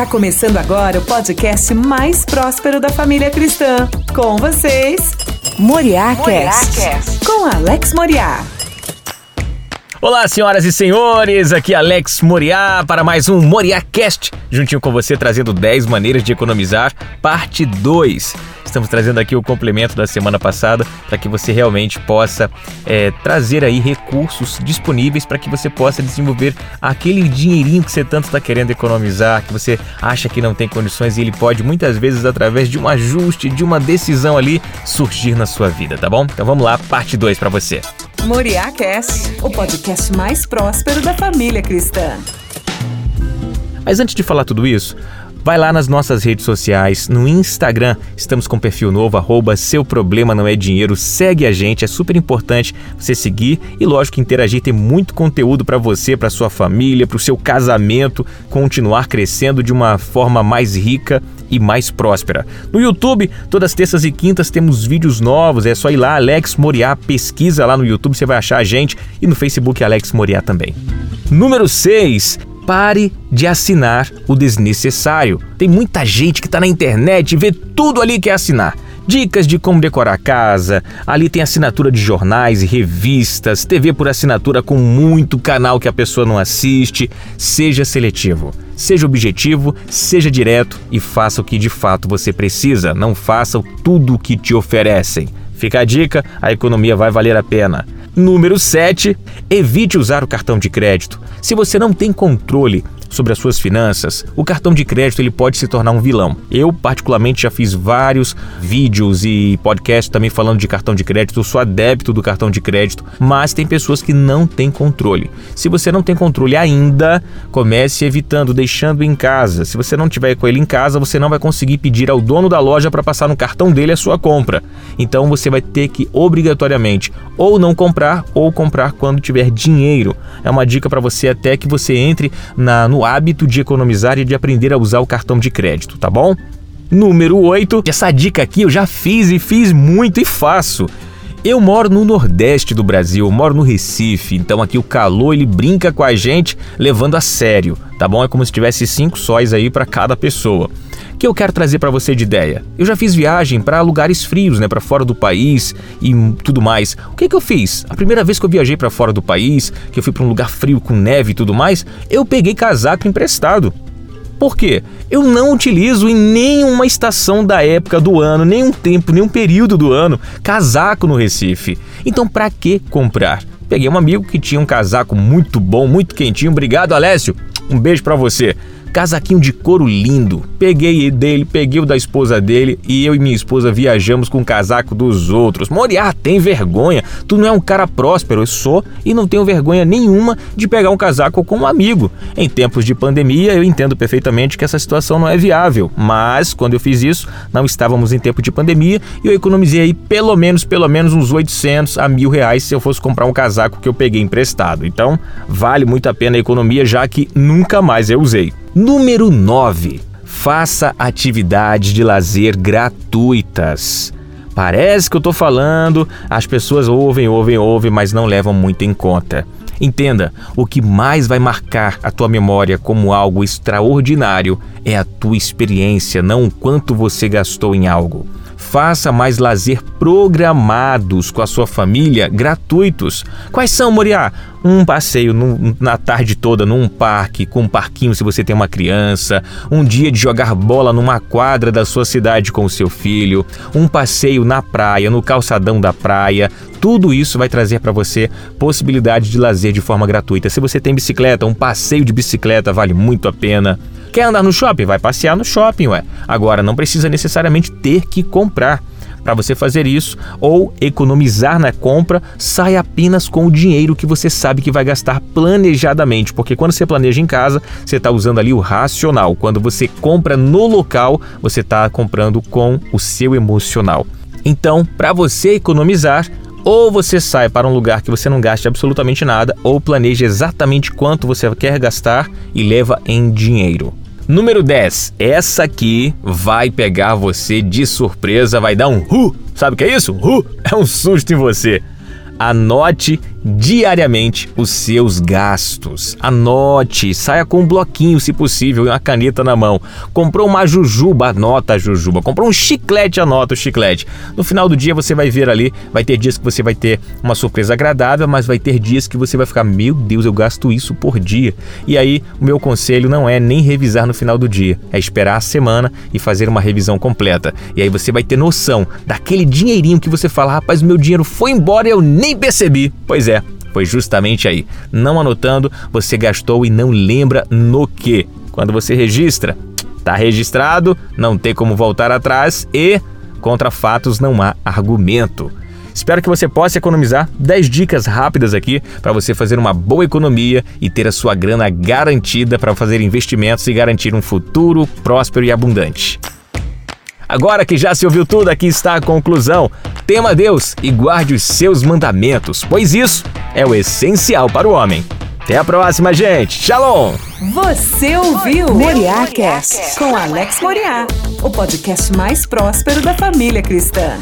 Tá começando agora o podcast mais próspero da família cristã. Com vocês, Moriá Cast, com Alex Moriá. Olá, senhoras e senhores, aqui é Alex Moriá para mais um Moriá Cast, juntinho com você trazendo 10 maneiras de economizar, parte 2. Estamos trazendo aqui o complemento da semana passada para que você realmente possa é, trazer aí recursos disponíveis para que você possa desenvolver aquele dinheirinho que você tanto está querendo economizar, que você acha que não tem condições e ele pode muitas vezes através de um ajuste, de uma decisão ali surgir na sua vida, tá bom? Então vamos lá, parte 2 para você. Moriá Cast, o podcast mais próspero da família cristã. Mas antes de falar tudo isso, Vai lá nas nossas redes sociais, no Instagram, estamos com perfil novo, arroba seu problema não é dinheiro, segue a gente, é super importante você seguir e lógico interagir, tem muito conteúdo para você, para sua família, para o seu casamento, continuar crescendo de uma forma mais rica e mais próspera. No YouTube, todas terças e quintas temos vídeos novos, é só ir lá, Alex Moriá, pesquisa lá no YouTube, você vai achar a gente e no Facebook Alex Moriá também. Número 6. Pare de assinar o desnecessário. Tem muita gente que está na internet e vê tudo ali que é assinar. Dicas de como decorar a casa, ali tem assinatura de jornais e revistas, TV por assinatura com muito canal que a pessoa não assiste. Seja seletivo, seja objetivo, seja direto e faça o que de fato você precisa, não faça tudo o que te oferecem. Fica a dica, a economia vai valer a pena. Número 7. Evite usar o cartão de crédito. Se você não tem controle sobre as suas finanças, o cartão de crédito ele pode se tornar um vilão. Eu, particularmente, já fiz vários vídeos e podcasts também falando de cartão de crédito. Eu sou adepto do cartão de crédito, mas tem pessoas que não têm controle. Se você não tem controle ainda, comece evitando, deixando em casa. Se você não tiver com ele em casa, você não vai conseguir pedir ao dono da loja para passar no cartão dele a sua compra. Então você vai ter que obrigatoriamente ou não comprar ou comprar quando tiver dinheiro. É uma dica para você até que você entre na, no hábito de economizar e de aprender a usar o cartão de crédito, tá bom? Número 8. Essa dica aqui eu já fiz e fiz muito e faço. Eu moro no Nordeste do Brasil, moro no Recife, então aqui o calor ele brinca com a gente levando a sério, tá bom? É como se tivesse cinco sóis aí para cada pessoa. Que eu quero trazer para você de ideia? Eu já fiz viagem para lugares frios, né, para fora do país e tudo mais. O que que eu fiz? A primeira vez que eu viajei para fora do país, que eu fui para um lugar frio com neve e tudo mais, eu peguei casaco emprestado. Por quê? Eu não utilizo em nenhuma estação da época do ano, nenhum tempo, nenhum período do ano, casaco no Recife. Então, para que comprar? Peguei um amigo que tinha um casaco muito bom, muito quentinho. Obrigado, Alessio. Um beijo para você casaquinho de couro lindo. Peguei dele, peguei o da esposa dele e eu e minha esposa viajamos com o casaco dos outros. Moriá, tem vergonha. Tu não é um cara próspero, eu sou e não tenho vergonha nenhuma de pegar um casaco com um amigo. Em tempos de pandemia, eu entendo perfeitamente que essa situação não é viável, mas quando eu fiz isso, não estávamos em tempo de pandemia e eu economizei aí pelo menos, pelo menos uns 800 a mil reais se eu fosse comprar um casaco que eu peguei emprestado. Então, vale muito a pena a economia, já que nunca mais eu usei. Número 9. Faça atividades de lazer gratuitas. Parece que eu estou falando, as pessoas ouvem, ouvem, ouvem, mas não levam muito em conta. Entenda, o que mais vai marcar a tua memória como algo extraordinário é a tua experiência, não o quanto você gastou em algo. Faça mais lazer programados com a sua família, gratuitos. Quais são, Moriá? Um passeio na tarde toda num parque, com um parquinho se você tem uma criança, um dia de jogar bola numa quadra da sua cidade com o seu filho, um passeio na praia, no calçadão da praia. Tudo isso vai trazer para você possibilidade de lazer de forma gratuita. Se você tem bicicleta, um passeio de bicicleta vale muito a pena. Quer andar no shopping? Vai passear no shopping, ué. Agora, não precisa necessariamente ter que comprar. Para você fazer isso ou economizar na compra, sai apenas com o dinheiro que você sabe que vai gastar planejadamente, porque quando você planeja em casa, você está usando ali o racional. Quando você compra no local, você está comprando com o seu emocional. Então, para você economizar, ou você sai para um lugar que você não gaste absolutamente nada, ou planeja exatamente quanto você quer gastar e leva em dinheiro. Número 10. Essa aqui vai pegar você de surpresa, vai dar um ru. Sabe o que é isso? Ru é um susto em você. Anote diariamente os seus gastos. Anote, saia com um bloquinho, se possível, e uma caneta na mão. Comprou uma jujuba, anota a jujuba. Comprou um chiclete, anota o chiclete. No final do dia você vai ver ali, vai ter dias que você vai ter uma surpresa agradável, mas vai ter dias que você vai ficar, meu Deus, eu gasto isso por dia. E aí, o meu conselho não é nem revisar no final do dia, é esperar a semana e fazer uma revisão completa. E aí você vai ter noção daquele dinheirinho que você fala, rapaz, meu dinheiro foi embora e eu nem percebi. Pois é, foi justamente aí. Não anotando, você gastou e não lembra no que. Quando você registra, tá registrado, não tem como voltar atrás e contra fatos não há argumento. Espero que você possa economizar 10 dicas rápidas aqui para você fazer uma boa economia e ter a sua grana garantida para fazer investimentos e garantir um futuro próspero e abundante. Agora que já se ouviu tudo, aqui está a conclusão. Tema Deus e guarde os seus mandamentos, pois isso é o essencial para o homem. Até a próxima, gente. Shalom! Você ouviu Moriá Cast com Alex Moriá, o podcast mais próspero da família cristã.